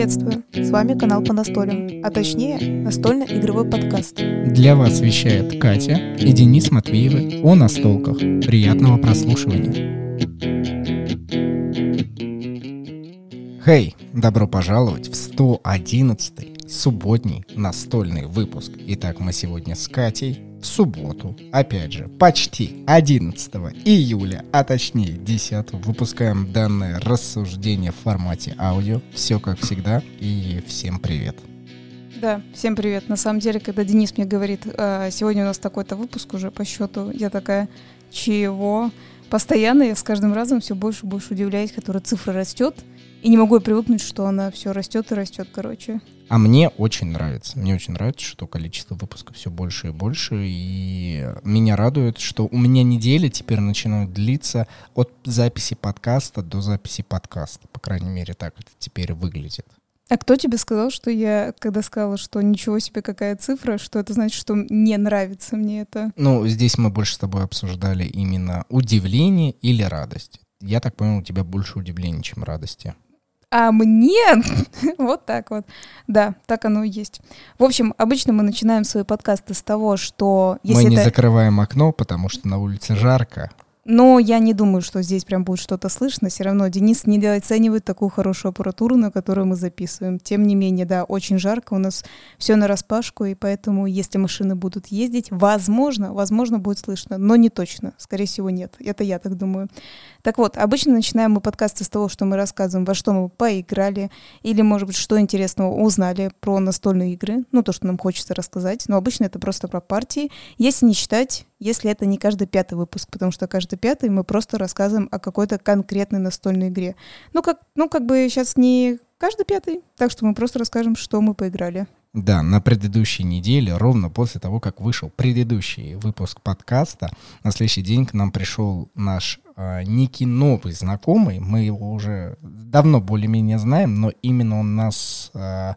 Приветствую! С вами канал по настолям, а точнее настольно-игровой подкаст. Для вас вещает Катя и Денис Матвеевы о настолках. Приятного прослушивания. Хей, добро пожаловать в 111 субботний настольный выпуск. Итак, мы сегодня с Катей в субботу, опять же, почти 11 июля, а точнее 10 выпускаем данное рассуждение в формате аудио. Все как всегда и всем привет. Да, всем привет. На самом деле, когда Денис мне говорит, «А, сегодня у нас такой-то выпуск уже по счету, я такая, чего? Постоянно я с каждым разом все больше и больше удивляюсь, которая цифра растет, и не могу привыкнуть, что она все растет и растет, короче. А мне очень нравится. Мне очень нравится, что количество выпусков все больше и больше. И меня радует, что у меня недели теперь начинают длиться от записи подкаста до записи подкаста. По крайней мере, так это теперь выглядит. А кто тебе сказал, что я, когда сказала, что ничего себе какая цифра, что это значит, что не нравится мне это? Ну, здесь мы больше с тобой обсуждали именно удивление или радость. Я так понял, у тебя больше удивления, чем радости а мне вот так вот. Да, так оно и есть. В общем, обычно мы начинаем свои подкасты с того, что... Если мы не это... закрываем окно, потому что на улице жарко. Но я не думаю, что здесь прям будет что-то слышно. Все равно Денис не оценивает такую хорошую аппаратуру, на которую мы записываем. Тем не менее, да, очень жарко, у нас все на распашку, и поэтому, если машины будут ездить, возможно, возможно, будет слышно, но не точно. Скорее всего, нет. Это я так думаю. Так вот, обычно начинаем мы подкасты с того, что мы рассказываем, во что мы поиграли, или, может быть, что интересного узнали про настольные игры, ну, то, что нам хочется рассказать. Но обычно это просто про партии, если не считать если это не каждый пятый выпуск, потому что каждый пятый мы просто рассказываем о какой-то конкретной настольной игре. Ну, как, ну, как бы сейчас не каждый пятый, так что мы просто расскажем, что мы поиграли. Да, на предыдущей неделе, ровно после того, как вышел предыдущий выпуск подкаста, на следующий день к нам пришел наш некий новый знакомый. Мы его уже давно более-менее знаем, но именно он нас э,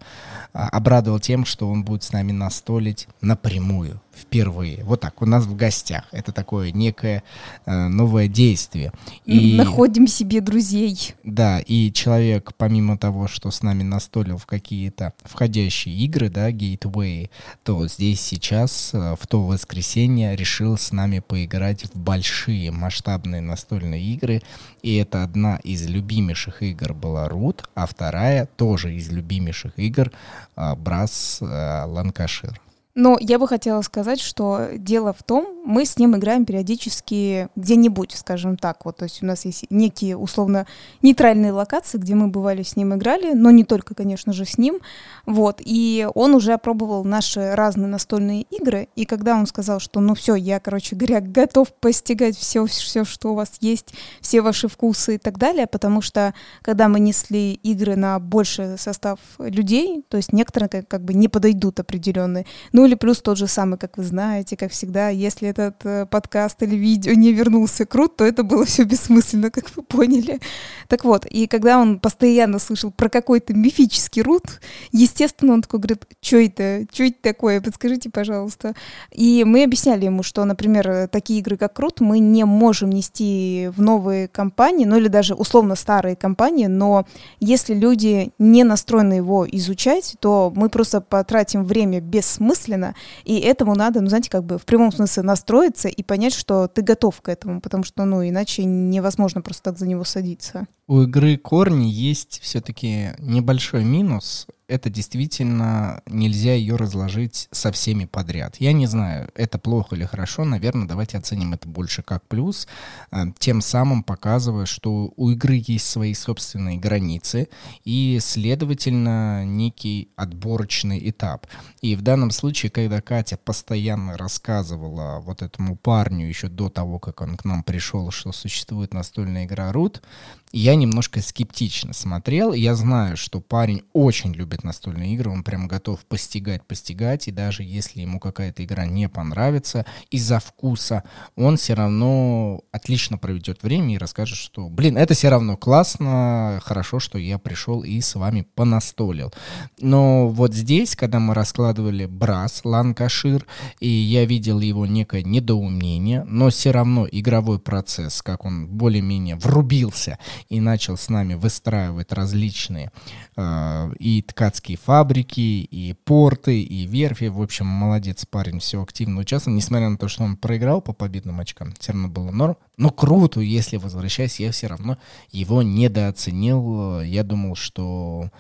обрадовал тем, что он будет с нами настолить напрямую впервые. Вот так, у нас в гостях. Это такое некое э, новое действие. И, Находим себе друзей. Да, и человек, помимо того, что с нами настолил в какие-то входящие игры, да, гейтвей, то здесь сейчас, э, в то воскресенье, решил с нами поиграть в большие масштабные настольные игры. И это одна из любимейших игр была Root, а вторая тоже из любимейших игр э, Брас э, Ланкашир. Но я бы хотела сказать, что дело в том, мы с ним играем периодически где-нибудь, скажем так. Вот, то есть у нас есть некие условно нейтральные локации, где мы бывали с ним играли, но не только, конечно же, с ним. Вот, и он уже опробовал наши разные настольные игры, и когда он сказал, что ну все, я, короче говоря, готов постигать все, все, что у вас есть, все ваши вкусы и так далее, потому что когда мы несли игры на больший состав людей, то есть некоторые как, бы не подойдут определенные, ну ну или плюс тот же самый, как вы знаете, как всегда, если этот э, подкаст или видео не вернулся крут, то это было все бессмысленно, как вы поняли. Так вот, и когда он постоянно слышал про какой-то мифический рут, естественно, он такой говорит, что это, что это такое, подскажите, пожалуйста. И мы объясняли ему, что, например, такие игры, как крут, мы не можем нести в новые компании, ну или даже условно старые компании, но если люди не настроены его изучать, то мы просто потратим время бессмысленно, бессмысленно, и этому надо, ну, знаете, как бы в прямом смысле настроиться и понять, что ты готов к этому, потому что, ну, иначе невозможно просто так за него садиться. У игры корни есть все-таки небольшой минус это действительно нельзя ее разложить со всеми подряд. Я не знаю, это плохо или хорошо, наверное, давайте оценим это больше как плюс, э, тем самым показывая, что у игры есть свои собственные границы и, следовательно, некий отборочный этап. И в данном случае, когда Катя постоянно рассказывала вот этому парню еще до того, как он к нам пришел, что существует настольная игра Root, я немножко скептично смотрел. Я знаю, что парень очень любит настольные игры, он прям готов постигать, постигать, и даже если ему какая-то игра не понравится из-за вкуса, он все равно отлично проведет время и расскажет, что, блин, это все равно классно, хорошо, что я пришел и с вами понастолил. Но вот здесь, когда мы раскладывали Брас, Ланкашир, и я видел его некое недоумение, но все равно игровой процесс, как он более-менее врубился и начал с нами выстраивать различные э, и ткацкие фабрики, и порты, и верфи. В общем, молодец парень, все активно участвовал, несмотря на то, что он проиграл по победным очкам, все равно было норм. Но круто, если возвращаясь, я все равно его недооценил. Я думал, что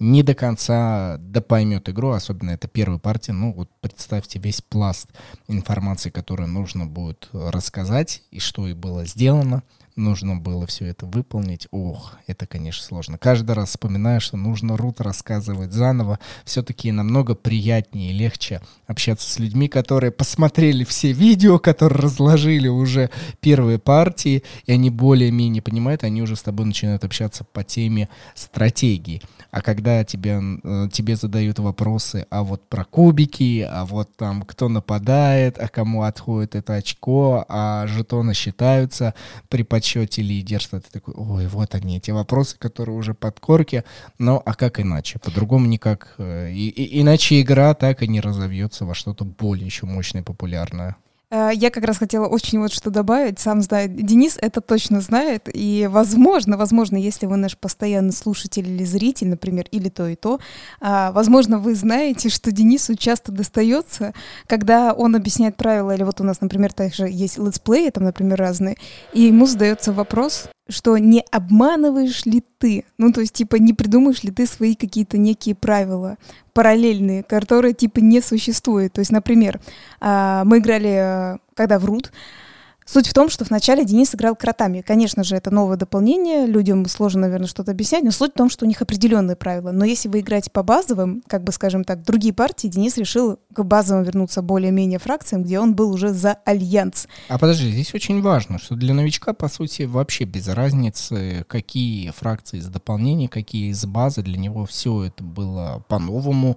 не до конца да поймет игру, особенно это первая партия. Ну, вот представьте весь пласт информации, которую нужно будет рассказать, и что и было сделано нужно было все это выполнить. Ох, это, конечно, сложно. Каждый раз вспоминаю, что нужно рут рассказывать заново. Все-таки намного приятнее и легче общаться с людьми, которые посмотрели все видео, которые разложили уже первые партии, и они более-менее понимают, они уже с тобой начинают общаться по теме стратегии. А когда тебе, э, тебе задают вопросы, а вот про кубики, а вот там кто нападает, а кому отходит это очко, а жетоны считаются при подсчете лидерства, ты такой, ой, вот они, эти вопросы, которые уже под корки, но а как иначе? По-другому никак. Э, и, и, иначе игра так и не разовьется во что-то более еще мощное и популярное. Э, я как раз хотела очень вот что добавить. Сам знает, Денис это точно знает. И возможно, возможно, если вы наш постоянный слушатель или зритель, например, или то и то, а, возможно, вы знаете, что Денису часто достается, когда он объясняет правила, или вот у нас, например, также есть летсплеи, там, например, разные, и ему задается вопрос, что не обманываешь ли ты, ну то есть типа не придумаешь ли ты свои какие-то некие правила параллельные, которые типа не существуют. То есть, например, а, мы играли, э, когда врут, Суть в том, что вначале Денис играл кротами. Конечно же, это новое дополнение, людям сложно, наверное, что-то объяснять, но суть в том, что у них определенные правила. Но если вы играете по базовым, как бы, скажем так, другие партии, Денис решил к базовым вернуться более-менее фракциям, где он был уже за альянс. А подожди, здесь очень важно, что для новичка, по сути, вообще без разницы, какие фракции из дополнения, какие из базы, для него все это было по-новому,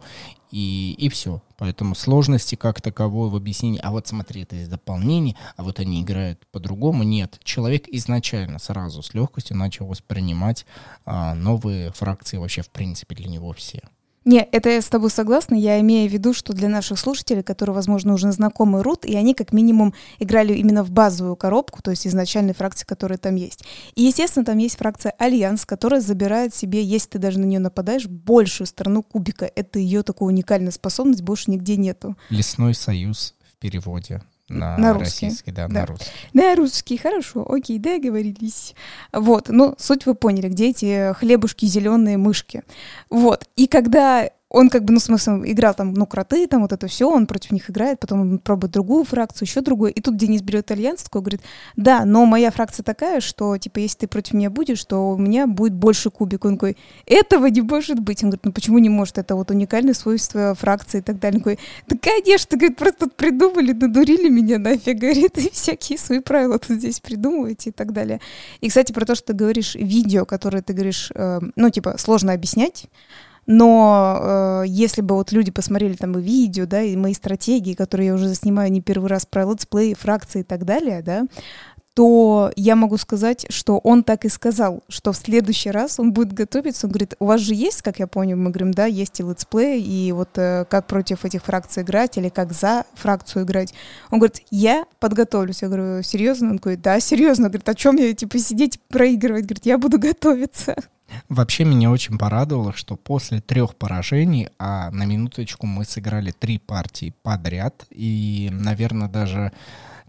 и, и все. Поэтому сложности как таковой в объяснении, а вот смотри, это из дополнений, а вот они играют по-другому, нет. Человек изначально сразу с легкостью начал воспринимать а, новые фракции вообще в принципе для него все. Не, это я с тобой согласна. Я имею в виду, что для наших слушателей, которые, возможно, уже знакомы рут, и они как минимум играли именно в базовую коробку, то есть изначальной фракции, которая там есть. И, естественно, там есть фракция Альянс, которая забирает себе, если ты даже на нее нападаешь, большую сторону кубика. Это ее такая уникальная способность, больше нигде нету. Лесной союз в переводе на, на русский. российский, да, да, на русский. На русский, хорошо, окей, договорились. Вот, ну, суть вы поняли, где эти хлебушки зеленые мышки. Вот, и когда он как бы, ну, смысл, играл там, ну, кроты, там вот это все, он против них играет, потом он пробует другую фракцию, еще другую. И тут Денис берет альянс, такой говорит, да, но моя фракция такая, что, типа, если ты против меня будешь, то у меня будет больше кубик. Он такой, этого не может быть. Он говорит, ну, почему не может? Это вот уникальное свойство фракции и так далее. Он говорит, да, конечно, говорит, просто тут придумали, надурили меня нафиг, говорит, и всякие свои правила тут здесь придумываете и так далее. И, кстати, про то, что ты говоришь, видео, которое ты говоришь, э, ну, типа, сложно объяснять, но э, если бы вот люди посмотрели там и видео, да, и мои стратегии, которые я уже заснимаю не первый раз про летсплей, фракции и так далее, да, то я могу сказать, что он так и сказал, что в следующий раз он будет готовиться. Он говорит, у вас же есть, как я понял, мы говорим, да, есть и летсплей, и вот э, как против этих фракций играть или как за фракцию играть. Он говорит, я подготовлюсь. Я говорю, серьезно? Он говорит, да, серьезно. Он говорит, о чем я, типа, сидеть проигрывать? Говорит, я буду готовиться. Вообще меня очень порадовало, что после трех поражений, а на минуточку мы сыграли три партии подряд, и, наверное, даже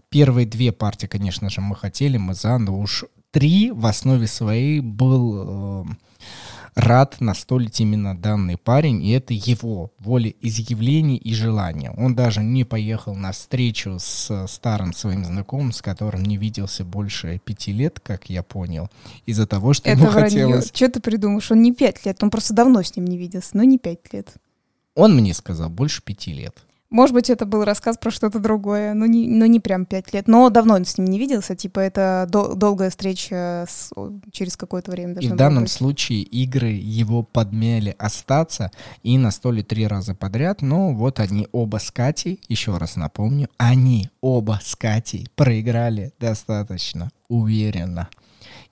первые две партии, конечно же, мы хотели, мы за, уж три в основе своей был... Э, рад настолить именно данный парень, и это его волеизъявление и желание. Он даже не поехал на встречу с старым своим знакомым, с которым не виделся больше пяти лет, как я понял, из-за того, что это ему вранье. хотелось... Что ты придумаешь? Он не пять лет, он просто давно с ним не виделся, но не пять лет. Он мне сказал, больше пяти лет. Может быть, это был рассказ про что-то другое, но не, но не прям пять лет. Но давно он с ним не виделся, типа это дол- долгая встреча с, через какое-то время. И в данном быть. случае игры его подмели остаться и на столе три раза подряд. Но вот они оба с Катей, еще раз напомню, они оба с Катей проиграли достаточно уверенно.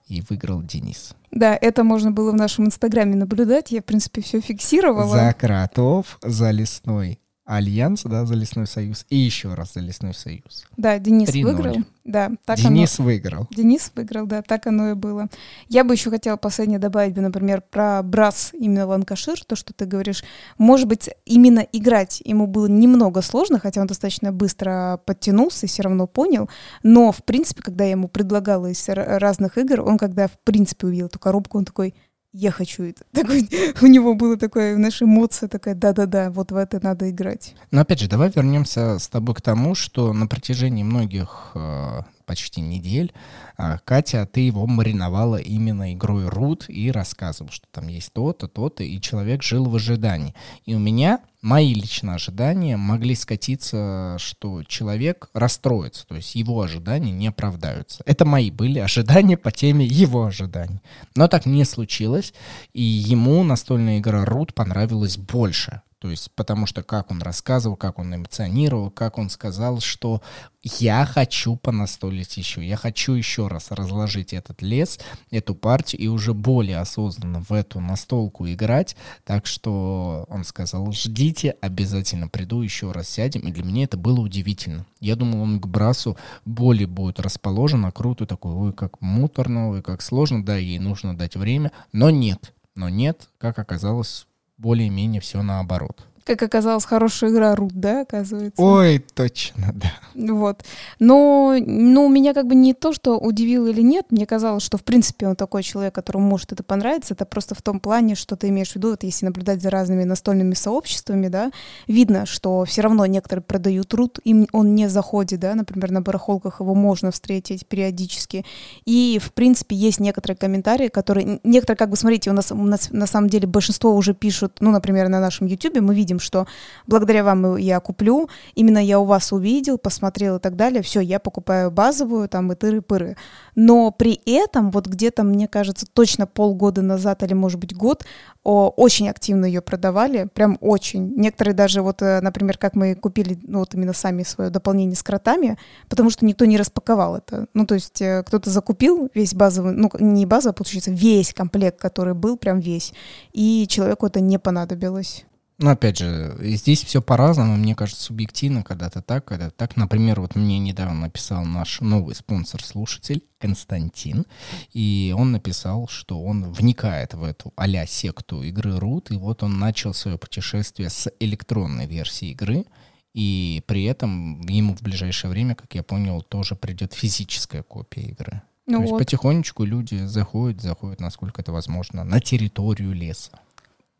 И выиграл Денис. Да, это можно было в нашем инстаграме наблюдать. Я, в принципе, все фиксировала. За кротов, за лесной Альянс, да, за Лесной Союз, и еще раз за Лесной Союз. Да, Денис 3-0. выиграл. Да, так Денис оно... выиграл. Денис выиграл, да, так оно и было. Я бы еще хотела последнее добавить бы, например, про Brass именно Lancashire, то, что ты говоришь. Может быть, именно играть ему было немного сложно, хотя он достаточно быстро подтянулся и все равно понял. Но, в принципе, когда я ему предлагала из разных игр, он когда, в принципе, увидел эту коробку, он такой, я хочу это. Такой, у него было такое, знаешь, эмоция такая, да-да-да, вот в это надо играть. Но опять же, давай вернемся с тобой к тому, что на протяжении многих э, почти недель э, Катя, ты его мариновала именно игрой Рут и рассказывал, что там есть то-то, то-то, и человек жил в ожидании. И у меня мои личные ожидания могли скатиться, что человек расстроится, то есть его ожидания не оправдаются. Это мои были ожидания по теме его ожиданий. Но так не случилось, и ему настольная игра Рут понравилась больше. То есть, потому что как он рассказывал, как он эмоционировал, как он сказал, что я хочу понастолить еще, я хочу еще раз разложить этот лес, эту партию и уже более осознанно в эту настолку играть. Так что он сказал, ждите, обязательно приду, еще раз сядем. И для меня это было удивительно. Я думал, он к Брасу более будет расположен, а круто такой, ой, как муторно, ой, как сложно, да, ей нужно дать время. Но нет, но нет, как оказалось, более-менее все наоборот. Как оказалось, хорошая игра Рут, да, оказывается? Ой, точно, да. Вот. Но, ну, меня как бы не то, что удивило или нет, мне казалось, что, в принципе, он такой человек, которому может это понравиться, это просто в том плане, что ты имеешь в виду, вот если наблюдать за разными настольными сообществами, да, видно, что все равно некоторые продают труд, им он не заходит, да, например, на барахолках его можно встретить периодически, и, в принципе, есть некоторые комментарии, которые, некоторые, как бы, смотрите, у нас, у нас на самом деле большинство уже пишут, ну, например, на нашем YouTube мы видим, что благодаря вам я куплю, именно я у вас увидел, посмотрел и так далее, все, я покупаю базовую, там, и тыры-пыры. Но при этом, вот где-то, мне кажется, точно полгода назад или, может быть, год, о, очень активно ее продавали, прям очень. Некоторые даже, вот, э, например, как мы купили, ну, вот именно сами свое дополнение с кротами, потому что никто не распаковал это. Ну, то есть э, кто-то закупил весь базовый, ну, не базовый, а получается, весь комплект, который был, прям весь, и человеку это не понадобилось. Но опять же, здесь все по-разному, мне кажется, субъективно, когда-то так, когда так. Например, вот мне недавно написал наш новый спонсор-слушатель Константин, и он написал, что он вникает в эту а секту игры Root, и вот он начал свое путешествие с электронной версии игры, и при этом ему в ближайшее время, как я понял, тоже придет физическая копия игры. Ну То есть вот. потихонечку люди заходят, заходят, насколько это возможно, на территорию леса.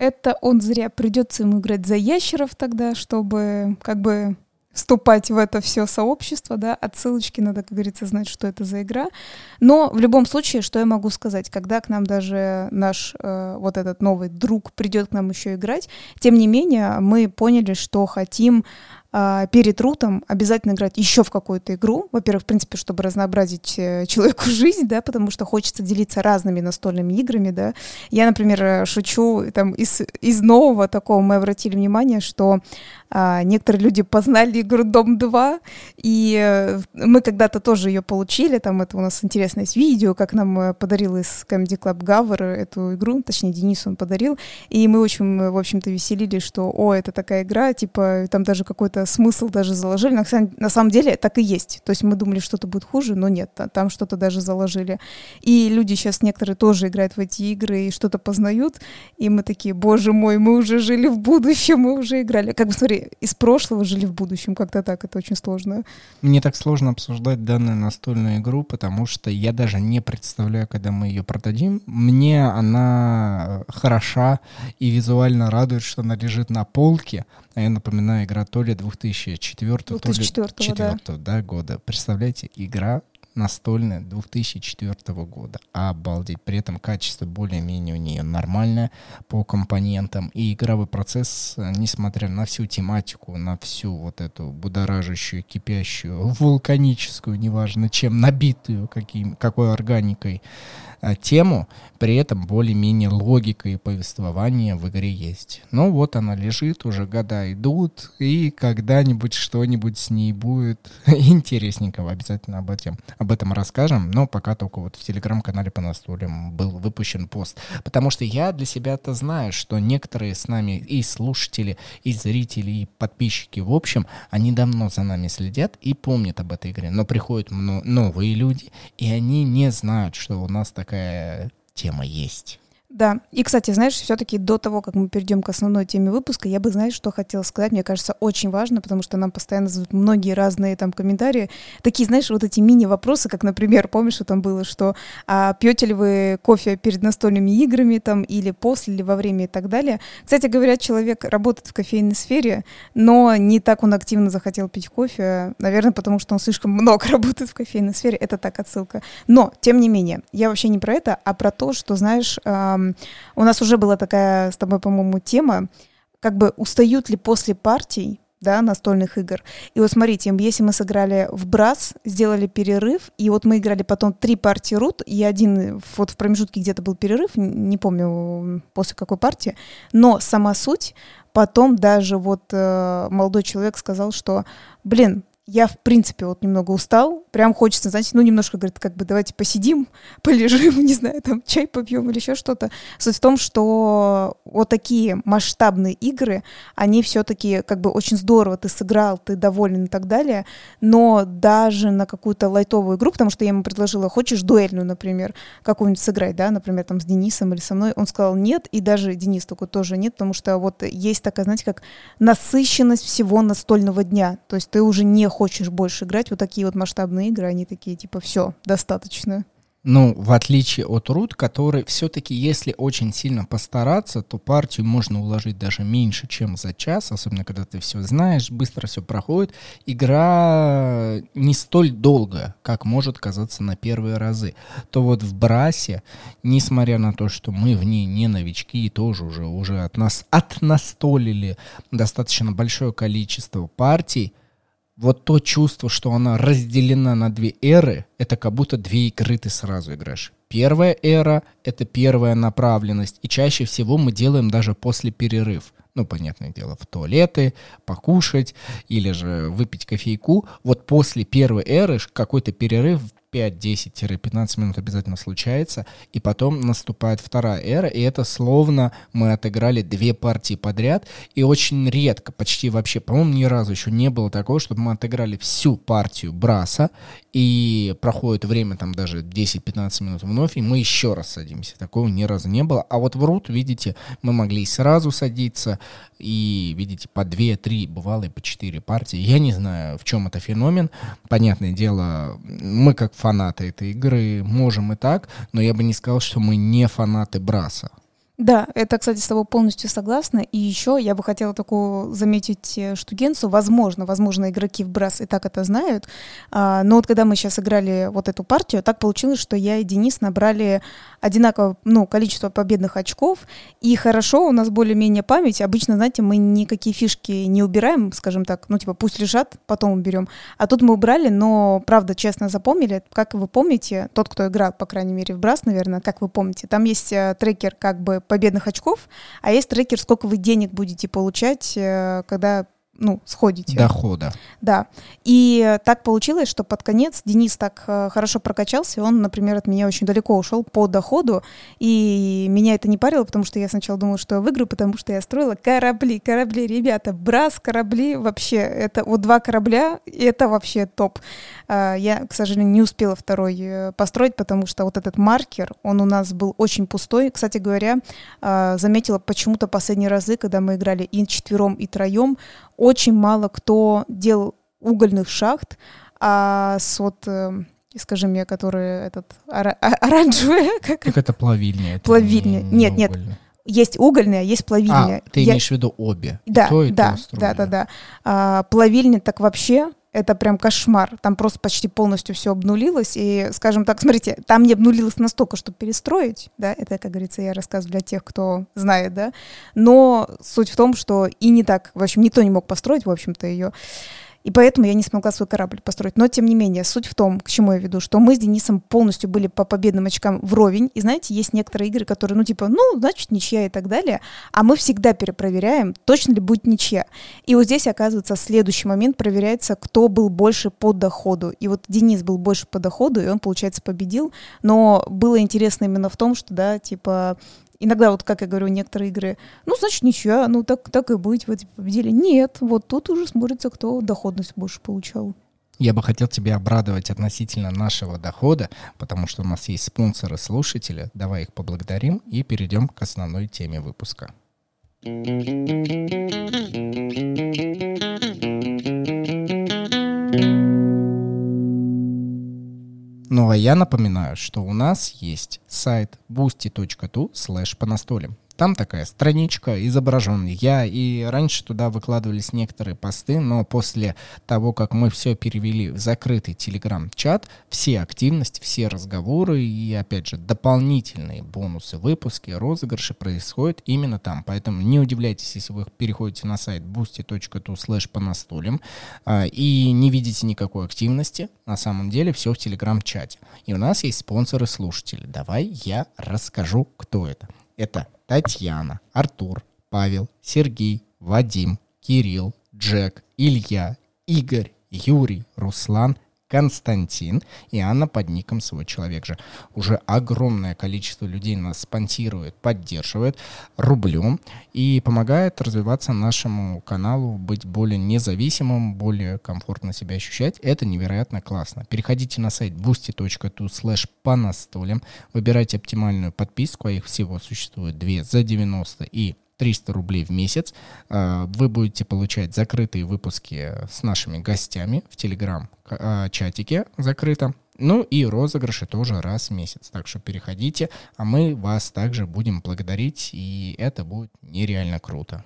Это он зря. Придется ему играть за ящеров тогда, чтобы как бы вступать в это все сообщество, да, отсылочки надо, как говорится, знать, что это за игра. Но в любом случае, что я могу сказать, когда к нам даже наш э, вот этот новый друг придет к нам еще играть, тем не менее мы поняли, что хотим перед рутом обязательно играть еще в какую-то игру. Во-первых, в принципе, чтобы разнообразить э, человеку жизнь, да, потому что хочется делиться разными настольными играми, да. Я, например, э, шучу, там, из, из нового такого мы обратили внимание, что а, некоторые люди познали игру Дом 2, и э, мы когда-то тоже ее получили, там это у нас интересное есть видео, как нам э, подарил из Comedy Club Гавр эту игру, точнее, Денис он подарил, и мы очень, э, в общем-то, веселились, что, о, это такая игра, типа, там даже какой-то смысл даже заложили, на, на самом деле так и есть, то есть мы думали, что-то будет хуже, но нет, та- там что-то даже заложили, и люди сейчас некоторые тоже играют в эти игры и что-то познают, и мы такие, боже мой, мы уже жили в будущем, мы уже играли, как бы, смотри, из прошлого жили в будущем, как-то так, это очень сложно. Мне так сложно обсуждать данную настольную игру, потому что я даже не представляю, когда мы ее продадим. Мне она хороша и визуально радует, что она лежит на полке. А я напоминаю, игра то ли 2004, то ли 2004, да. 2004 да, года. Представляете, игра настольная 2004 года. Обалдеть. При этом качество более-менее у нее нормальное по компонентам. И игровой процесс, э, несмотря на всю тематику, на всю вот эту будоражащую, кипящую, вулканическую, неважно чем, набитую каким, какой органикой э, тему, при этом более-менее логика и повествование в игре есть. Ну вот она лежит, уже года идут, и когда-нибудь что-нибудь с ней будет интересненького, обязательно об этом об этом расскажем, но пока только вот в телеграм-канале по настолям был выпущен пост. Потому что я для себя-то знаю, что некоторые с нами и слушатели, и зрители, и подписчики, в общем, они давно за нами следят и помнят об этой игре. Но приходят новые люди, и они не знают, что у нас такая тема есть. Да, и, кстати, знаешь, все-таки до того, как мы перейдем к основной теме выпуска, я бы, знаешь, что хотела сказать, мне кажется, очень важно, потому что нам постоянно задают многие разные там комментарии, такие, знаешь, вот эти мини-вопросы, как, например, помнишь, что там было, что а пьете ли вы кофе перед настольными играми там или после, или во время и так далее. Кстати говоря, человек работает в кофейной сфере, но не так он активно захотел пить кофе, наверное, потому что он слишком много работает в кофейной сфере, это так отсылка. Но, тем не менее, я вообще не про это, а про то, что, знаешь, у нас уже была такая с тобой, по-моему, тема, как бы устают ли после партий да, настольных игр. И вот смотрите, если мы сыграли в брас, сделали перерыв, и вот мы играли потом три партии рут, и один вот в промежутке где-то был перерыв, не помню после какой партии, но сама суть, потом даже вот э, молодой человек сказал, что, блин, я, в принципе, вот немного устал. Прям хочется, знаете, ну, немножко, говорит, как бы давайте посидим, полежим, не знаю, там, чай попьем или еще что-то. Суть в том, что вот такие масштабные игры, они все-таки как бы очень здорово ты сыграл, ты доволен и так далее, но даже на какую-то лайтовую игру, потому что я ему предложила, хочешь дуэльную, например, какую-нибудь сыграть, да, например, там с Денисом или со мной, он сказал нет, и даже Денис такой тоже нет, потому что вот есть такая, знаете, как насыщенность всего настольного дня, то есть ты уже не хочешь больше играть, вот такие вот масштабные игры, они такие, типа, все, достаточно. Ну, в отличие от Рут, который все-таки, если очень сильно постараться, то партию можно уложить даже меньше, чем за час, особенно когда ты все знаешь, быстро все проходит. Игра не столь долгая, как может казаться на первые разы. То вот в Брасе, несмотря на то, что мы в ней не новички и тоже уже, уже от нас отнастолили достаточно большое количество партий, вот то чувство, что она разделена на две эры, это как будто две игры ты сразу играешь. Первая эра — это первая направленность, и чаще всего мы делаем даже после перерыв. Ну, понятное дело, в туалеты, покушать или же выпить кофейку. Вот после первой эры какой-то перерыв 5-10-15 минут обязательно случается, и потом наступает вторая эра, и это словно мы отыграли две партии подряд, и очень редко, почти вообще, по-моему, ни разу еще не было такого, чтобы мы отыграли всю партию Браса, и проходит время там даже 10-15 минут вновь, и мы еще раз садимся. Такого ни разу не было. А вот в Рут, видите, мы могли сразу садиться, и, видите, по 2-3, бывало и по 4 партии. Я не знаю, в чем это феномен. Понятное дело, мы как фанаты этой игры можем и так, но я бы не сказал, что мы не фанаты Браса. Да, это, кстати, с тобой полностью согласна. И еще я бы хотела такую заметить э, штугенцу. Возможно, возможно, игроки в Брас и так это знают. А, но вот когда мы сейчас играли вот эту партию, так получилось, что я и Денис набрали одинаковое ну, количество победных очков. И хорошо, у нас более-менее память. Обычно, знаете, мы никакие фишки не убираем, скажем так. Ну, типа, пусть лежат, потом уберем. А тут мы убрали, но, правда, честно запомнили. Как вы помните, тот, кто играл, по крайней мере, в Брас, наверное, как вы помните, там есть э, трекер как бы победных очков, а есть трекер, сколько вы денег будете получать, э, когда ну, сходите. Дохода. Да. И так получилось, что под конец Денис так э, хорошо прокачался, он, например, от меня очень далеко ушел по доходу, и меня это не парило, потому что я сначала думала, что я выиграю, потому что я строила корабли, корабли, ребята, брас, корабли, вообще, это вот два корабля, это вообще топ. А, я, к сожалению, не успела второй э, построить, потому что вот этот маркер, он у нас был очень пустой. Кстати говоря, а, заметила почему-то последние разы, когда мы играли и четвером, и троем, очень мало кто делал угольных шахт, а с вот э, скажи мне, которые этот ора- оранжевые. Как, как это плавильня? Это плавильня. Не, нет, нет. Есть угольная, есть плавильня. А, ты Я... имеешь в виду обе? Да, то, да, да, да, да. А, плавильня так вообще это прям кошмар. Там просто почти полностью все обнулилось. И, скажем так, смотрите, там не обнулилось настолько, чтобы перестроить, да, это, как говорится, я рассказываю для тех, кто знает, да, но суть в том, что и не так, в общем, никто не мог построить, в общем-то, ее. И поэтому я не смогла свой корабль построить. Но, тем не менее, суть в том, к чему я веду, что мы с Денисом полностью были по победным очкам вровень. И знаете, есть некоторые игры, которые, ну, типа, ну, значит, ничья и так далее. А мы всегда перепроверяем, точно ли будет ничья. И вот здесь, оказывается, следующий момент проверяется, кто был больше по доходу. И вот Денис был больше по доходу, и он, получается, победил. Но было интересно именно в том, что, да, типа, Иногда, вот как я говорю, некоторые игры, ну, значит, ничья, ну, так, так и быть, вы типа, победили. Нет, вот тут уже смотрится, кто доходность больше получал. Я бы хотел тебя обрадовать относительно нашего дохода, потому что у нас есть спонсоры-слушатели. Давай их поблагодарим и перейдем к основной теме выпуска. Ну а я напоминаю, что у нас есть сайт boosty.tu slash по настолям. Там такая страничка, изображен я, и раньше туда выкладывались некоторые посты, но после того, как мы все перевели в закрытый телеграм-чат, все активности, все разговоры и, опять же, дополнительные бонусы, выпуски, розыгрыши происходят именно там. Поэтому не удивляйтесь, если вы переходите на сайт boosty.tu slash по настолям а, и не видите никакой активности, на самом деле все в телеграм-чате. И у нас есть спонсоры-слушатели. Давай я расскажу, кто это. Это Татьяна, Артур, Павел, Сергей, Вадим, Кирилл, Джек, Илья, Игорь, Юрий, Руслан, Константин и Анна под ником «Свой человек же». Уже огромное количество людей нас спонсирует, поддерживает рублем и помогает развиваться нашему каналу, быть более независимым, более комфортно себя ощущать. Это невероятно классно. Переходите на сайт boosty.tu slash выбирайте оптимальную подписку, а их всего существует две за 90 и 300 рублей в месяц. А, вы будете получать закрытые выпуски с нашими гостями в Телеграм-чатике закрыто. Ну и розыгрыши тоже раз в месяц. Так что переходите, а мы вас также будем благодарить, и это будет нереально круто.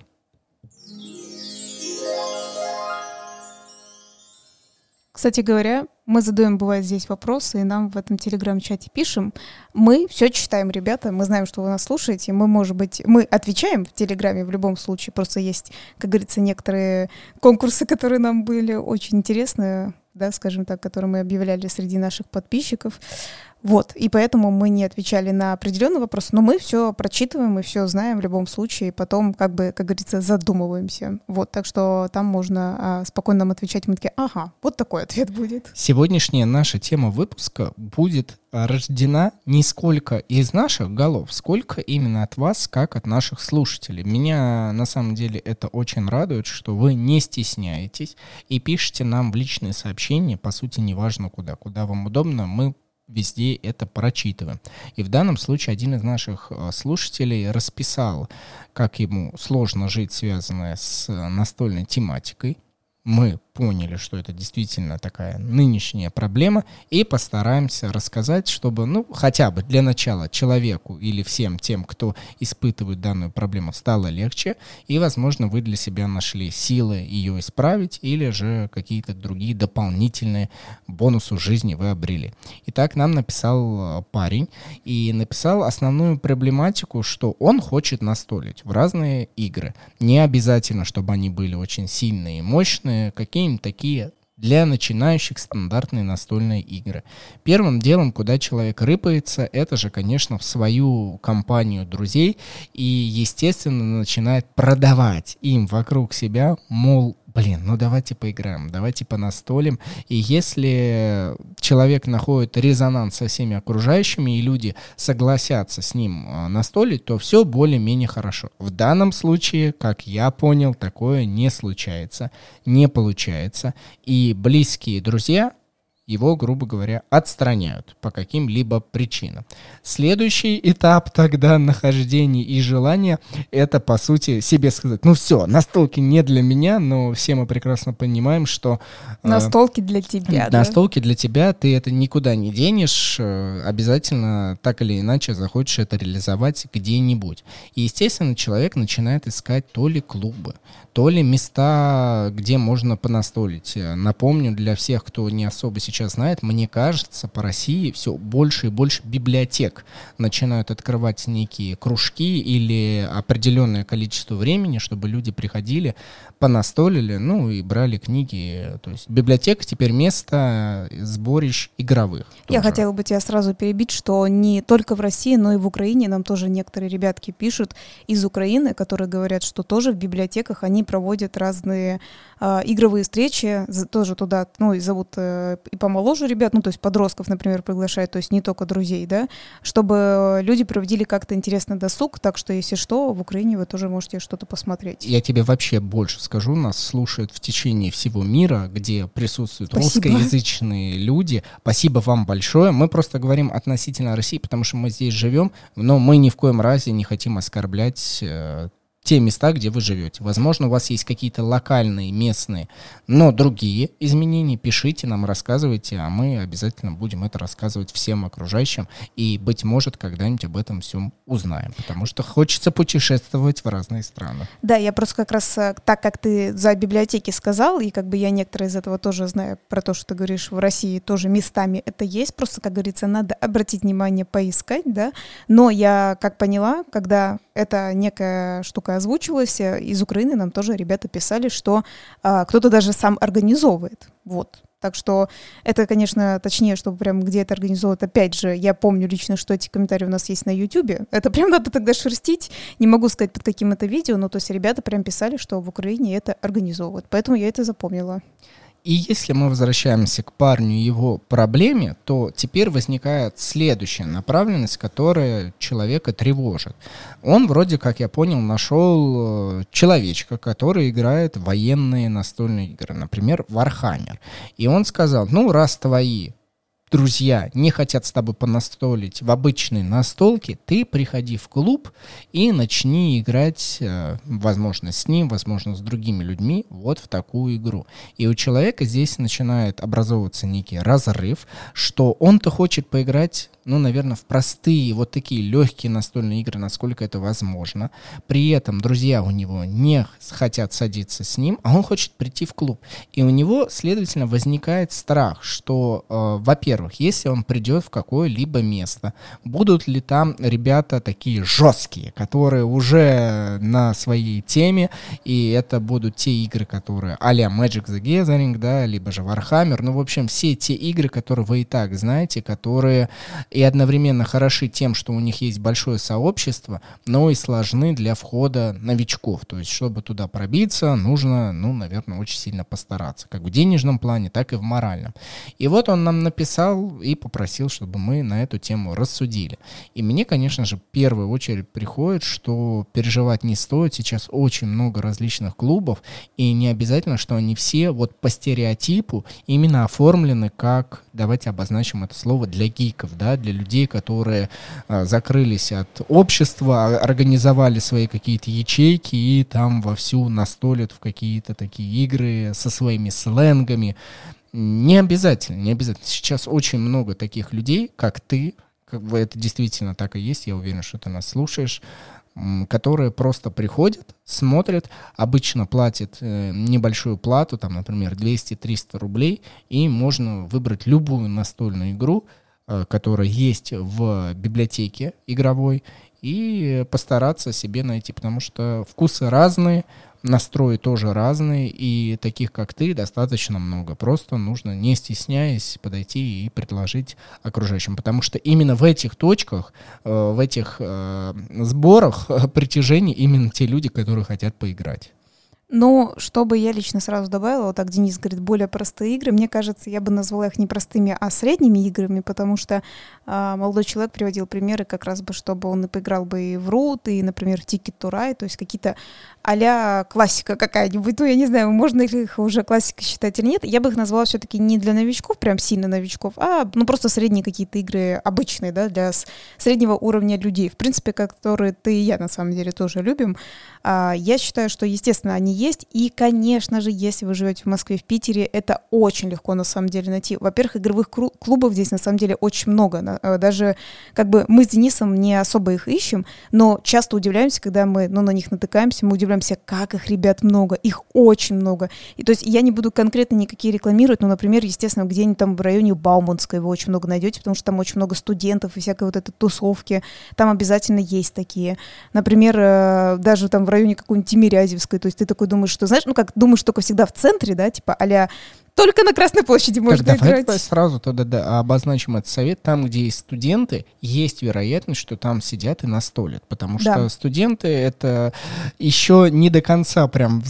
Кстати говоря, мы задаем, бывает, здесь вопросы, и нам в этом телеграм-чате пишем. Мы все читаем, ребята, мы знаем, что вы нас слушаете, мы, может быть, мы отвечаем в телеграме в любом случае, просто есть, как говорится, некоторые конкурсы, которые нам были очень интересны, да, скажем так, которые мы объявляли среди наших подписчиков. Вот, и поэтому мы не отвечали на определенный вопрос, но мы все прочитываем мы все знаем в любом случае, и потом, как бы, как говорится, задумываемся. Вот, так что там можно а, спокойно нам отвечать, мы такие, ага, вот такой ответ будет. Сегодняшняя наша тема выпуска будет рождена не сколько из наших голов, сколько именно от вас, как от наших слушателей. Меня на самом деле это очень радует, что вы не стесняетесь и пишете нам в личные сообщения, по сути, неважно куда, куда вам удобно, мы везде это прочитываем. И в данном случае один из наших э, слушателей расписал, как ему сложно жить, связанное с настольной тематикой. Мы поняли, что это действительно такая нынешняя проблема, и постараемся рассказать, чтобы, ну, хотя бы для начала человеку или всем тем, кто испытывает данную проблему, стало легче, и, возможно, вы для себя нашли силы ее исправить, или же какие-то другие дополнительные бонусы жизни вы обрели. Итак, нам написал э, парень, и написал основную проблематику, что он хочет настолить в разные игры. Не обязательно, чтобы они были очень сильные и мощные, какие имеем такие для начинающих стандартные настольные игры. Первым делом, куда человек рыпается, это же, конечно, в свою компанию друзей и, естественно, начинает продавать им вокруг себя, мол, блин, ну давайте поиграем, давайте понастолим. И если человек находит резонанс со всеми окружающими, и люди согласятся с ним а, настолить, то все более-менее хорошо. В данном случае, как я понял, такое не случается, не получается. И близкие друзья его, грубо говоря, отстраняют по каким-либо причинам. Следующий этап тогда нахождения и желания — это, по сути, себе сказать, ну все, настолки не для меня, но все мы прекрасно понимаем, что... Э, настолки э, для тебя, Настолки да? для тебя, ты это никуда не денешь, э, обязательно так или иначе захочешь это реализовать где-нибудь. И, естественно, человек начинает искать то ли клубы, то ли места, где можно понастолить. Напомню для всех, кто не особо сейчас знает, мне кажется, по России все больше и больше библиотек начинают открывать некие кружки или определенное количество времени, чтобы люди приходили, понастолили, ну и брали книги. То есть библиотека теперь место сборищ игровых. Я хотела бы тебя сразу перебить, что не только в России, но и в Украине нам тоже некоторые ребятки пишут из Украины, которые говорят, что тоже в библиотеках они проводят разные э, игровые встречи, тоже туда, ну и зовут э, и помоложе ребят, ну то есть подростков, например, приглашают, то есть не только друзей, да, чтобы люди проводили как-то интересный досуг, так что если что, в Украине вы тоже можете что-то посмотреть. Я тебе вообще больше скажу, нас слушают в течение всего мира, где присутствуют Спасибо. русскоязычные люди. Спасибо вам большое. Мы просто говорим относительно России, потому что мы здесь живем, но мы ни в коем разе не хотим оскорблять э, те места, где вы живете. Возможно, у вас есть какие-то локальные, местные, но другие изменения. Пишите нам, рассказывайте, а мы обязательно будем это рассказывать всем окружающим. И, быть может, когда-нибудь об этом всем узнаем. Потому что хочется путешествовать в разные страны. Да, я просто как раз э, так, как ты за библиотеки сказал, и как бы я некоторые из этого тоже знаю про то, что ты говоришь, в России тоже местами это есть. Просто, как говорится, надо обратить внимание, поискать, да. Но я, как поняла, когда эта некая штука озвучивалась, э, из Украины нам тоже ребята писали, что а, кто-то даже сам организовывает. Вот. Так что это, конечно, точнее, чтобы прям где это организовывать. Опять же, я помню лично, что эти комментарии у нас есть на YouTube. Это прям надо тогда шерстить. Не могу сказать, под каким это видео, но то есть ребята прям писали, что в Украине это организовывают. Поэтому я это запомнила. И если мы возвращаемся к парню и его проблеме, то теперь возникает следующая направленность, которая человека тревожит. Он вроде, как я понял, нашел э, человечка, который играет военные настольные игры, например, Warhammer. И он сказал, ну, раз твои друзья не хотят с тобой понастолить в обычной настолке, ты приходи в клуб и начни играть, э, возможно, с ним, возможно, с другими людьми, вот в такую игру. И у человека здесь начинает образовываться некий разрыв, что он-то хочет поиграть ну, наверное, в простые, вот такие легкие настольные игры, насколько это возможно. При этом друзья у него не хотят садиться с ним, а он хочет прийти в клуб. И у него, следовательно, возникает страх, что, э, во-первых, если он придет в какое-либо место, будут ли там ребята такие жесткие, которые уже на своей теме, и это будут те игры, которые а-ля Magic the Gathering, да, либо же Warhammer, ну, в общем, все те игры, которые вы и так знаете, которые и одновременно хороши тем, что у них есть большое сообщество, но и сложны для входа новичков. То есть, чтобы туда пробиться, нужно, ну, наверное, очень сильно постараться, как в денежном плане, так и в моральном. И вот он нам написал и попросил, чтобы мы на эту тему рассудили. И мне, конечно же, в первую очередь приходит, что переживать не стоит. Сейчас очень много различных клубов, и не обязательно, что они все вот по стереотипу именно оформлены как, давайте обозначим это слово, для гиков, да, для людей, которые а, закрылись от общества, а, организовали свои какие-то ячейки и там вовсю настолят в какие-то такие игры со своими сленгами. Не обязательно, не обязательно. Сейчас очень много таких людей, как ты, как бы это действительно так и есть, я уверен, что ты нас слушаешь, которые просто приходят, смотрят, обычно платят э, небольшую плату, там, например, 200-300 рублей, и можно выбрать любую настольную игру, Э, которая есть в библиотеке игровой, и постараться себе найти, потому что вкусы разные, настрои тоже разные, и таких, как ты, достаточно много. Просто нужно, не стесняясь, подойти и предложить окружающим. Потому что именно в этих точках, э, в этих э, сборах притяжения именно те люди, которые хотят поиграть. Ну, чтобы я лично сразу добавила, вот так Денис говорит, более простые игры, мне кажется, я бы назвала их не простыми, а средними играми, потому что а, молодой человек приводил примеры как раз бы, чтобы он и поиграл бы и в Root, и, например, в Ticket to Ride, то есть какие-то а классика какая-нибудь, ну, я не знаю, можно их уже классикой считать или нет, я бы их назвала все-таки не для новичков, прям сильно новичков, а, ну, просто средние какие-то игры обычные, да, для среднего уровня людей, в принципе, которые ты и я, на самом деле, тоже любим. А, я считаю, что, естественно, они есть. И, конечно же, если вы живете в Москве, в Питере, это очень легко на самом деле найти. Во-первых, игровых клубов здесь на самом деле очень много. Э, даже как бы мы с Денисом не особо их ищем, но часто удивляемся, когда мы ну, на них натыкаемся, мы удивляемся, задумываемся, как их ребят много, их очень много. И то есть я не буду конкретно никакие рекламировать, но, например, естественно, где-нибудь там в районе Бауманской вы очень много найдете, потому что там очень много студентов и всякой вот этой тусовки. Там обязательно есть такие. Например, э, даже там в районе какой-нибудь Тимирязевской, то есть ты такой думаешь, что, знаешь, ну как думаешь только всегда в центре, да, типа а только на Красной площади можно так, давай, играть. сразу тогда да, обозначим этот совет. Там, где есть студенты, есть вероятность, что там сидят и настолят. Потому да. что студенты — это еще не до конца прям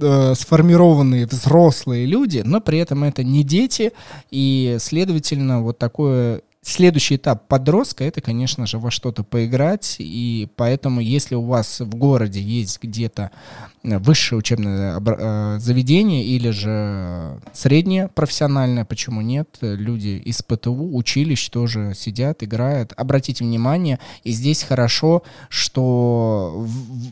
э, сформированные взрослые люди, но при этом это не дети, и, следовательно, вот такое Следующий этап подростка — это, конечно же, во что-то поиграть, и поэтому, если у вас в городе есть где-то э, высшее учебное э, заведение или же среднее профессиональное, почему нет, люди из ПТУ, училищ тоже сидят, играют. Обратите внимание, и здесь хорошо, что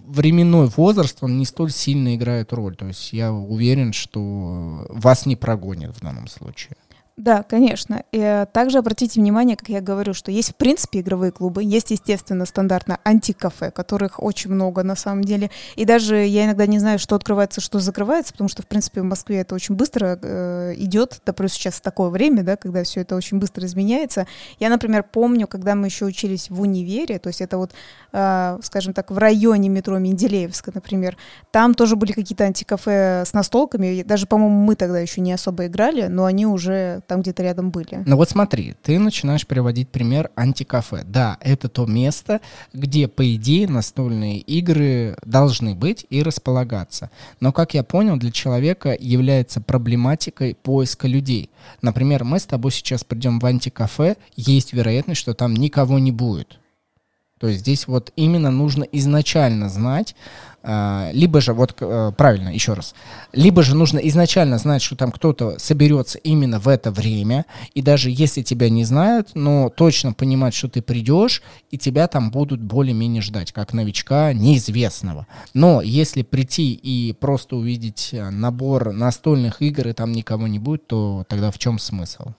временной возраст, он не столь сильно играет роль, то есть я уверен, что вас не прогонят в данном случае. Да, конечно. И э, также обратите внимание, как я говорю, что есть в принципе игровые клубы, есть, естественно, стандартно антикафе, которых очень много на самом деле. И даже я иногда не знаю, что открывается, что закрывается, потому что, в принципе, в Москве это очень быстро э, идет, да плюс сейчас такое время, да, когда все это очень быстро изменяется. Я, например, помню, когда мы еще учились в универе, то есть это вот, э, скажем так, в районе метро Менделеевска, например, там тоже были какие-то антикафе с настолками, даже, по-моему, мы тогда еще не особо играли, но они уже там где-то рядом были. Ну вот смотри, ты начинаешь приводить пример антикафе. Да, это то место, где, по идее, настольные игры должны быть и располагаться. Но, как я понял, для человека является проблематикой поиска людей. Например, мы с тобой сейчас придем в антикафе, есть вероятность, что там никого не будет. То есть здесь вот именно нужно изначально знать, либо же, вот э, правильно, еще раз, либо же нужно изначально знать, что там кто-то соберется именно в это время, и даже если тебя не знают, но точно понимать, что ты придешь, и тебя там будут более-менее ждать, как новичка неизвестного. Но если прийти и просто увидеть э, набор настольных игр, и там никого не будет, то тогда в чем смысл?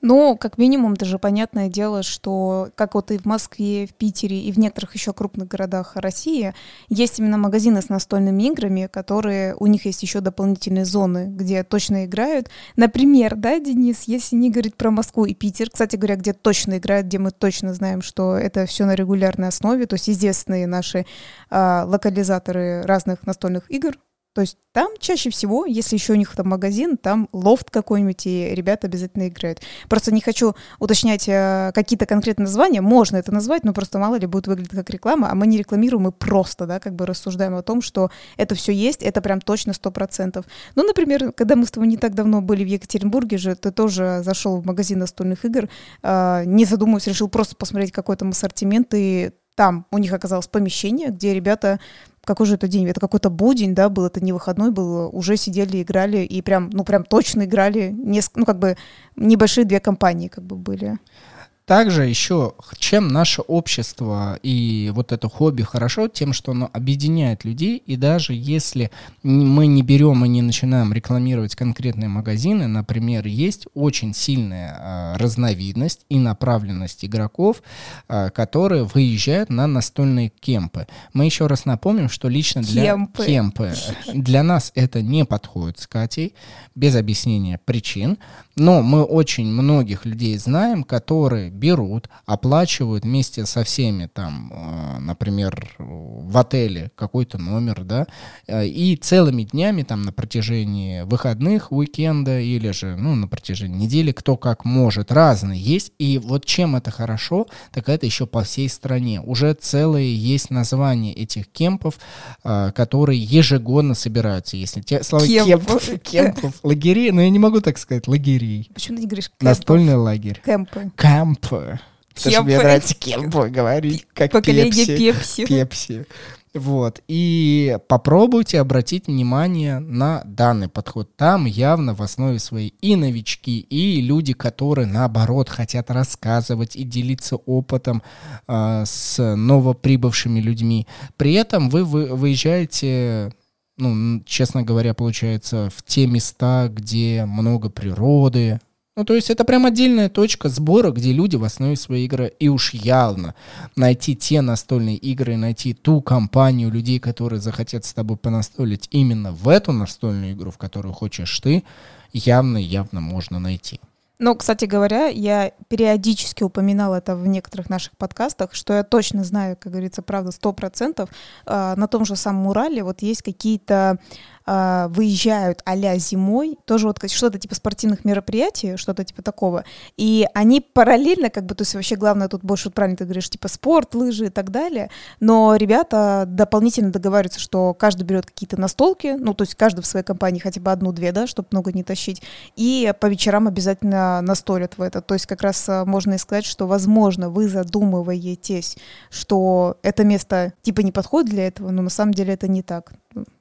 Ну, как минимум, даже понятное дело, что как вот и в Москве, в Питере и в некоторых еще крупных городах России есть именно магазины с настольными играми, которые у них есть еще дополнительные зоны, где точно играют. Например, да, Денис, если не говорить про Москву и Питер, кстати говоря, где точно играют, где мы точно знаем, что это все на регулярной основе, то есть известные наши а, локализаторы разных настольных игр, то есть там чаще всего, если еще у них там магазин, там лофт какой-нибудь, и ребята обязательно играют. Просто не хочу уточнять э, какие-то конкретные названия, можно это назвать, но просто мало ли будет выглядеть как реклама, а мы не рекламируем, мы просто, да, как бы рассуждаем о том, что это все есть, это прям точно сто процентов. Ну, например, когда мы с тобой не так давно были в Екатеринбурге же, ты тоже зашел в магазин настольных игр, э, не задумываясь, решил просто посмотреть какой там ассортимент, и там у них оказалось помещение, где ребята какой же это день? Это какой-то будень, да, был, это не выходной был, уже сидели, играли, и прям, ну, прям точно играли, несколько, ну, как бы небольшие две компании как бы были. Также еще, чем наше общество и вот это хобби хорошо, тем, что оно объединяет людей, и даже если мы не берем и не начинаем рекламировать конкретные магазины, например, есть очень сильная э, разновидность и направленность игроков, э, которые выезжают на настольные кемпы. Мы еще раз напомним, что лично для кемпы, кемпы для нас это не подходит с Катей, без объяснения причин, но мы очень многих людей знаем, которые берут, оплачивают вместе со всеми там, э, например, в отеле какой-то номер, да, э, и целыми днями там на протяжении выходных, уикенда или же, ну, на протяжении недели, кто как может, разные есть. И вот чем это хорошо, так это еще по всей стране. Уже целые есть названия этих кемпов, э, которые ежегодно собираются. Если те слова кемпов, кемпов, лагерей, но я не могу так сказать, лагерей. Почему ты не говоришь кемпов? Настольный лагерь. Кемпы. Кемпы. Потому что мне нравится кемпы говорить, как Поколение пепси. Пепси. Вот. И попробуйте обратить внимание на данный подход. Там явно в основе своей и новички, и люди, которые, наоборот, хотят рассказывать и делиться опытом э, с новоприбывшими людьми. При этом вы, вы выезжаете ну, честно говоря, получается, в те места, где много природы, Ну, то есть это прям отдельная точка сбора, где люди в основе своей игры, и уж явно найти те настольные игры, найти ту компанию людей, которые захотят с тобой понастолить именно в эту настольную игру, в которую хочешь ты, явно-явно можно найти. Ну, кстати говоря, я периодически упоминала это в некоторых наших подкастах, что я точно знаю, как говорится, правда, сто процентов, э, на том же самом Урале вот есть какие-то э, выезжают а зимой, тоже вот что-то типа спортивных мероприятий, что-то типа такого, и они параллельно, как бы, то есть вообще главное тут больше, вот правильно ты говоришь, типа спорт, лыжи и так далее, но ребята дополнительно договариваются, что каждый берет какие-то настолки, ну, то есть каждый в своей компании хотя бы одну-две, да, чтобы много не тащить, и по вечерам обязательно настолят в это, то есть как раз э, можно и сказать, что, возможно, вы задумываетесь, что это место типа не подходит для этого, но на самом деле это не так.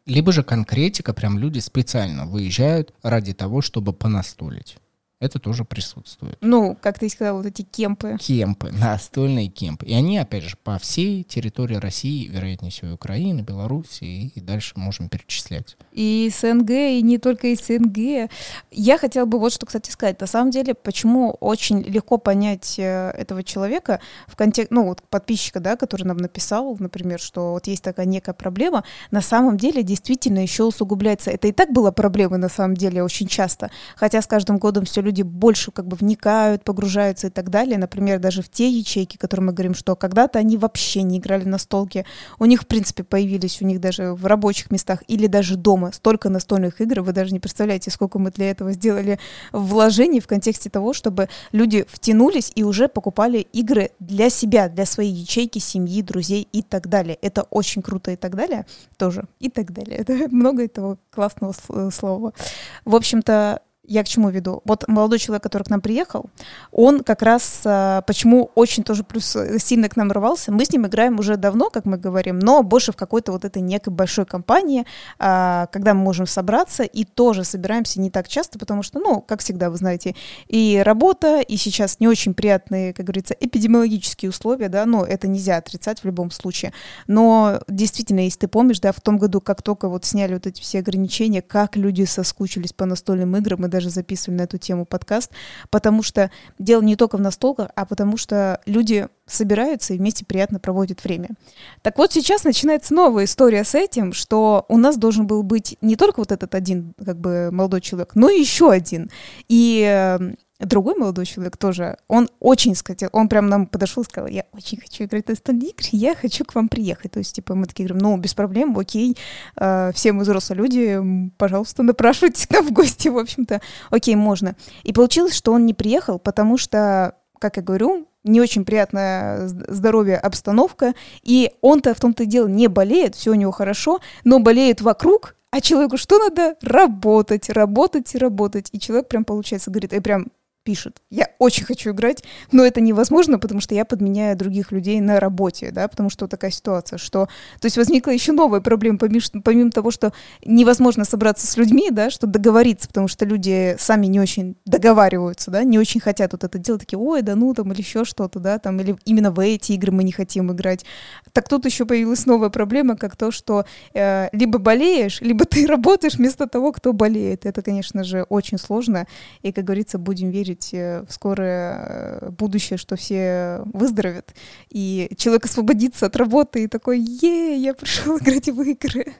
Либо же конкретика, прям люди специально выезжают ради того, чтобы понастолить это тоже присутствует. Ну, как ты сказал, вот эти кемпы. Кемпы, настольные кемпы. И они, опять же, по всей территории России, вероятнее всего, Украины, Беларуси, и дальше можем перечислять. И СНГ, и не только СНГ. Я хотела бы вот что, кстати, сказать. На самом деле, почему очень легко понять э, этого человека в контексте, ну, вот подписчика, да, который нам написал, например, что вот есть такая некая проблема, на самом деле действительно еще усугубляется. Это и так была проблема, на самом деле, очень часто. Хотя с каждым годом все люди больше как бы вникают, погружаются и так далее. Например, даже в те ячейки, которые мы говорим, что когда-то они вообще не играли на столке. У них, в принципе, появились у них даже в рабочих местах или даже дома столько настольных игр. Вы даже не представляете, сколько мы для этого сделали вложений в контексте того, чтобы люди втянулись и уже покупали игры для себя, для своей ячейки, семьи, друзей и так далее. Это очень круто и так далее. Тоже и так далее. Это много этого классного слова. В общем-то, я к чему веду? Вот молодой человек, который к нам приехал, он как раз, а, почему очень тоже плюс э, сильно к нам рвался, мы с ним играем уже давно, как мы говорим, но больше в какой-то вот этой некой большой компании, а, когда мы можем собраться, и тоже собираемся не так часто, потому что, ну, как всегда, вы знаете, и работа, и сейчас не очень приятные, как говорится, эпидемиологические условия, да, но это нельзя отрицать в любом случае. Но действительно, если ты помнишь, да, в том году, как только вот сняли вот эти все ограничения, как люди соскучились по настольным играм, и даже записывали на эту тему подкаст, потому что дело не только в настолках, а потому что люди собираются и вместе приятно проводят время. Так вот, сейчас начинается новая история с этим, что у нас должен был быть не только вот этот один, как бы, молодой человек, но и еще один. И эм, другой молодой человек тоже, он очень хотел, он прям нам подошел и сказал, я очень хочу играть в настольные я хочу к вам приехать. То есть, типа, мы такие говорим, ну, без проблем, окей, э, все мы взрослые люди, пожалуйста, напрашивайтесь к нам в гости, в общем-то, окей, можно. И получилось, что он не приехал, потому что, как я говорю, не очень приятная здоровье обстановка, и он-то в том-то и дело не болеет, все у него хорошо, но болеет вокруг, а человеку что надо? Работать, работать и работать. И человек прям, получается, говорит, я прям пишет. Я очень хочу играть, но это невозможно, потому что я подменяю других людей на работе, да, потому что такая ситуация, что... То есть возникла еще новая проблема, помимо, помимо того, что невозможно собраться с людьми, да, что договориться, потому что люди сами не очень договариваются, да, не очень хотят вот это делать, такие, ой, да ну, там, или еще что-то, да, там, или именно в эти игры мы не хотим играть. Так тут еще появилась новая проблема, как то, что э, либо болеешь, либо ты работаешь вместо того, кто болеет. Это, конечно же, очень сложно, и, как говорится, будем верить верить э, в скорое э, будущее, что все выздоровят, и человек освободится от работы и такой, е, я пришел играть в игры.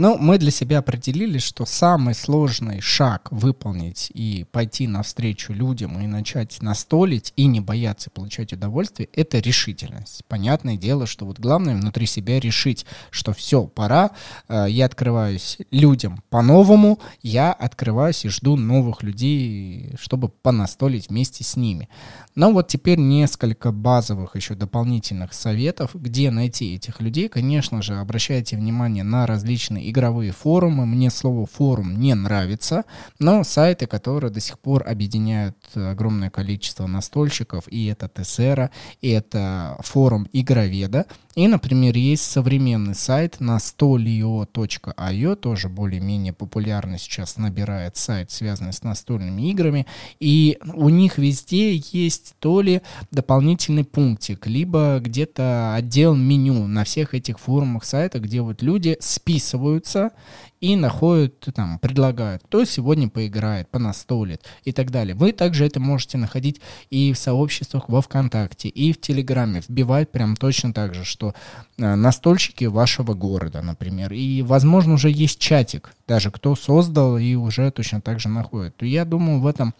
Ну, мы для себя определили, что самый сложный шаг выполнить и пойти навстречу людям и начать настолить и не бояться получать удовольствие, это решительность. Понятное дело, что вот главное внутри себя решить, что все, пора, э, я открываюсь людям по-новому, я открываюсь и жду новых людей, чтобы понастолить вместе с ними. Но вот теперь несколько базовых еще дополнительных советов, где найти этих людей. Конечно же, обращайте внимание на различные игровые форумы. Мне слово форум не нравится, но сайты, которые до сих пор объединяют огромное количество настольщиков, и это Тесера, и это форум Игроведа. И, например, есть современный сайт на stolio.io, тоже более-менее популярный сейчас набирает сайт, связанный с настольными играми. И у них везде есть то ли дополнительный пунктик, либо где-то отдел меню на всех этих форумах сайта, где вот люди списывают регистрируются и находят, там, предлагают, кто сегодня поиграет, понастолит и так далее. Вы также это можете находить и в сообществах во ВКонтакте, и в Телеграме. Вбивать прям точно так же, что э, настольщики вашего города, например. И, возможно, уже есть чатик, даже кто создал и уже точно так же находит. Я думаю, в этом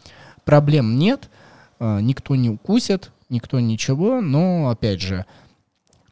проблем нет, э, никто не укусит, никто ничего, но, опять же,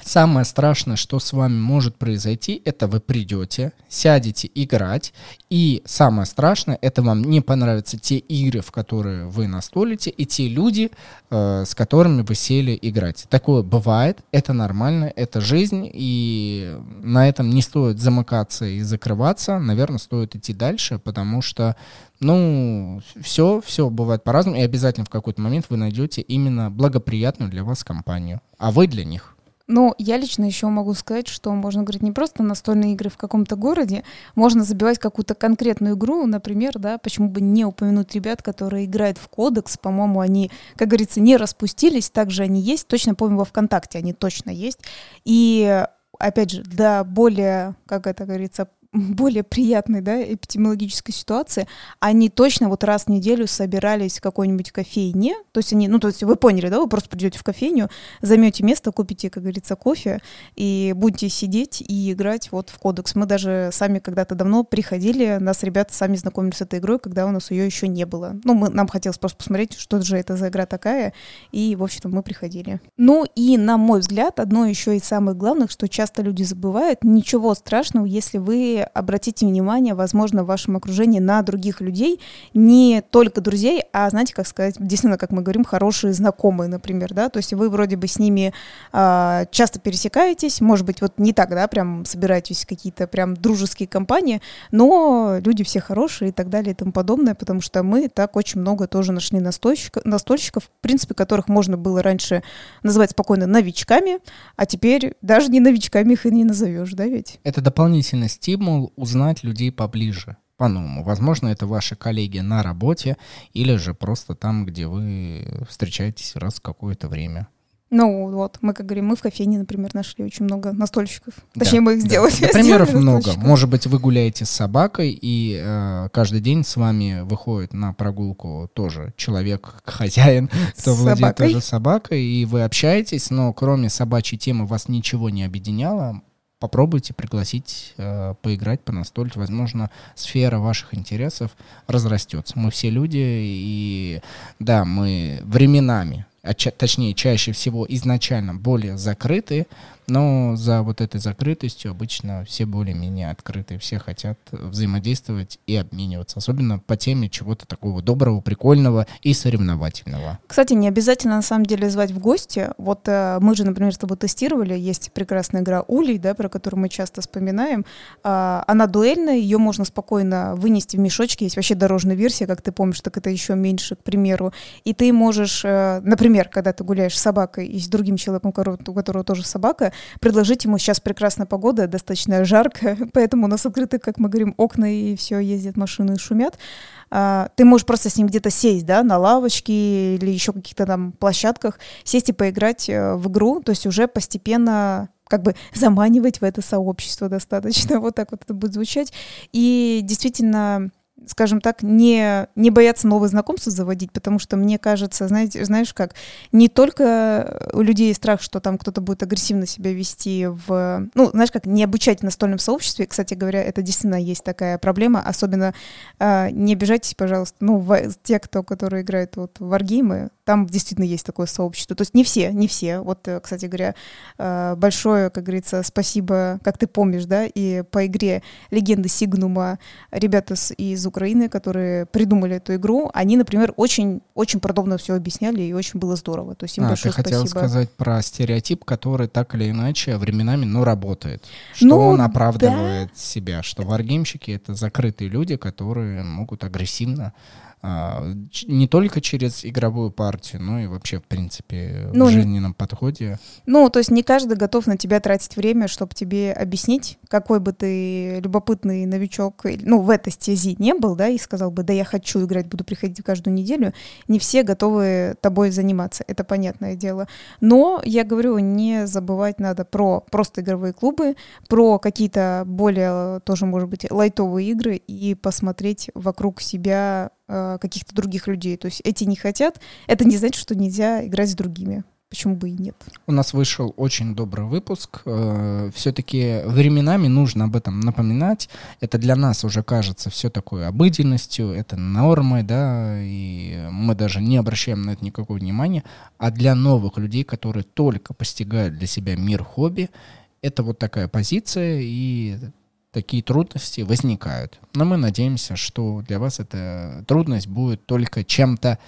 Самое страшное, что с вами может произойти, это вы придете, сядете играть, и самое страшное, это вам не понравятся те игры, в которые вы настолите, и те люди, э, с которыми вы сели играть. Такое бывает, это нормально, это жизнь, и на этом не стоит замыкаться и закрываться, наверное, стоит идти дальше, потому что ну, все, все бывает по-разному, и обязательно в какой-то момент вы найдете именно благоприятную для вас компанию, а вы для них. Ну, я лично еще могу сказать, что можно говорить не просто настольные игры в каком-то городе, можно забивать какую-то конкретную игру, например, да, почему бы не упомянуть ребят, которые играют в кодекс, по-моему, они, как говорится, не распустились, также они есть, точно помню, во ВКонтакте они точно есть, и опять же, для более, как это говорится, более приятной, да, эпидемиологической ситуации, они точно вот раз в неделю собирались в какой-нибудь кофейне, то есть они, ну, то есть вы поняли, да, вы просто придете в кофейню, займете место, купите, как говорится, кофе, и будете сидеть и играть вот в кодекс. Мы даже сами когда-то давно приходили, нас ребята сами знакомились с этой игрой, когда у нас ее еще не было. Ну, мы, нам хотелось просто посмотреть, что же это за игра такая, и, в общем-то, мы приходили. Ну, и, на мой взгляд, одно еще из самых главных, что часто люди забывают, ничего страшного, если вы обратите внимание, возможно, в вашем окружении на других людей, не только друзей, а, знаете, как сказать, действительно, как мы говорим, хорошие знакомые, например, да, то есть вы вроде бы с ними а, часто пересекаетесь, может быть, вот не так, да, прям собираетесь какие-то прям дружеские компании, но люди все хорошие и так далее и тому подобное, потому что мы так очень много тоже нашли настольщиков, настольщиков в принципе, которых можно было раньше называть спокойно новичками, а теперь даже не новичками их и не назовешь, да ведь? Это дополнительный стимул стимул узнать людей поближе, по-новому. Возможно, это ваши коллеги на работе или же просто там, где вы встречаетесь раз в какое-то время. Ну вот, мы, как говорим, мы в кофейне, например, нашли очень много настольщиков. Точнее, да, мы их сделали. Да, примеров много. Может быть, вы гуляете с собакой, и э, каждый день с вами выходит на прогулку тоже человек, хозяин, кто с владеет собакой. тоже собакой, и вы общаетесь, но кроме собачьей темы вас ничего не объединяло попробуйте пригласить э, поиграть, понастолить. Возможно, сфера ваших интересов разрастется. Мы все люди, и да, мы временами, а ча- точнее, чаще всего изначально более закрытые, но за вот этой закрытостью обычно все более-менее открыты, все хотят взаимодействовать и обмениваться, особенно по теме чего-то такого доброго, прикольного и соревновательного. Кстати, не обязательно на самом деле звать в гости. Вот э, мы же, например, с тобой тестировали, есть прекрасная игра Улей, да, про которую мы часто вспоминаем. Э, она дуэльная, ее можно спокойно вынести в мешочке, есть вообще дорожная версия, как ты помнишь, так это еще меньше, к примеру. И ты можешь, э, например, когда ты гуляешь с собакой и с другим человеком, у которого тоже собака, предложить ему сейчас прекрасная погода, достаточно жарко, поэтому у нас открыты, как мы говорим, окна и все, ездят машины и шумят. А, ты можешь просто с ним где-то сесть, да, на лавочке или еще каких-то там площадках, сесть и поиграть э, в игру, то есть уже постепенно как бы заманивать в это сообщество достаточно. Вот так вот это будет звучать. И действительно, скажем так, не, не бояться новые знакомства заводить, потому что мне кажется, знаете, знаешь как, не только у людей страх, что там кто-то будет агрессивно себя вести в, ну, знаешь как, не обучать в настольном сообществе, кстати говоря, это действительно есть такая проблема, особенно э, не обижайтесь, пожалуйста, ну, в, те, кто, которые играют вот в варгеймы, там действительно есть такое сообщество. То есть не все, не все. Вот, э, кстати говоря, э, большое, как говорится, спасибо, как ты помнишь, да, и по игре «Легенды Сигнума» ребята из Украины, которые придумали эту игру, они, например, очень, очень продобно все объясняли, и очень было здорово. То есть им а, большое ты хотел спасибо. сказать про стереотип, который так или иначе временами, ну, работает. Что ну, он оправдывает да. себя, что варгеймщики — это закрытые люди, которые могут агрессивно не только через игровую партию, но и вообще, в принципе, Ну, в не- жизненном подходе. Ну, то есть не каждый готов на тебя тратить время, чтобы тебе объяснить, какой бы ты любопытный новичок, ну, в этой стези не был, да, и сказал бы, да, я хочу играть, буду приходить каждую неделю. Не все готовы тобой заниматься, это понятное дело. Но, я говорю, не забывать надо про просто игровые клубы, про какие-то более, тоже, может быть, лайтовые игры и посмотреть вокруг себя каких-то других людей. То есть эти не хотят, это не значит, что нельзя играть с другими. Почему бы и нет? У нас вышел очень добрый выпуск. Все-таки временами нужно об этом напоминать. Это для нас уже кажется все такой обыденностью, это нормой, да, и мы даже не обращаем на это никакого внимания. А для новых людей, которые только постигают для себя мир хобби, это вот такая позиция, и такие трудности возникают. Но мы надеемся, что для вас эта трудность будет только чем-то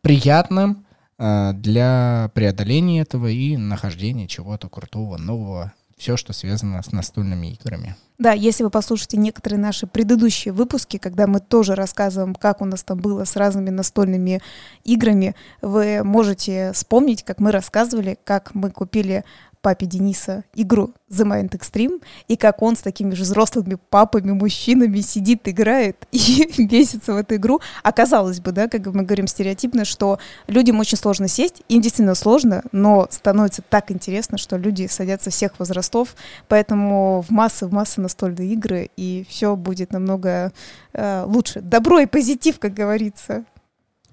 приятным, э, для преодоления этого и нахождения чего-то крутого, нового, все, что связано с настольными играми. Да, если вы послушаете некоторые наши предыдущие выпуски, когда мы тоже рассказываем, как у нас там было с разными настольными играми, вы можете вспомнить, как мы рассказывали, как мы купили папе Дениса игру The Mind Extreme, и как он с такими же взрослыми папами, мужчинами сидит, играет и бесится в эту игру. А казалось бы, да, как мы говорим стереотипно, что людям очень сложно сесть, им действительно сложно, но становится так интересно, что люди садятся всех возрастов, поэтому в массы, в массы настольные игры, и все будет намного э, лучше. Добро и позитив, как говорится.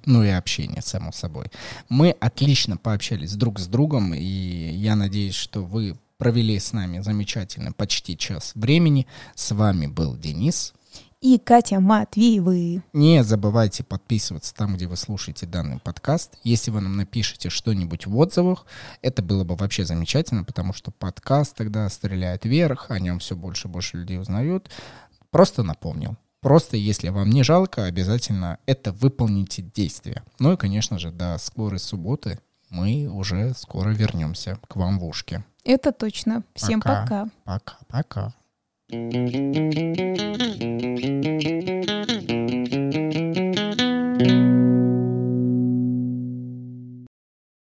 Ну и общение, само собой. Мы отлично пообщались друг с другом, и я надеюсь, что вы провели с нами замечательно почти час времени. С вами был Денис. И Катя Матвеевы. Не забывайте подписываться там, где вы слушаете данный подкаст. Если вы нам напишите что-нибудь в отзывах, это было бы вообще замечательно, потому что подкаст тогда стреляет вверх, о нем все больше и больше людей узнают. Просто напомнил. Просто, если вам не жалко, обязательно это выполните действие. Ну и, конечно же, до скорой субботы мы уже скоро вернемся к вам в ушки. Это точно. Всем Пока. пока. Пока-пока.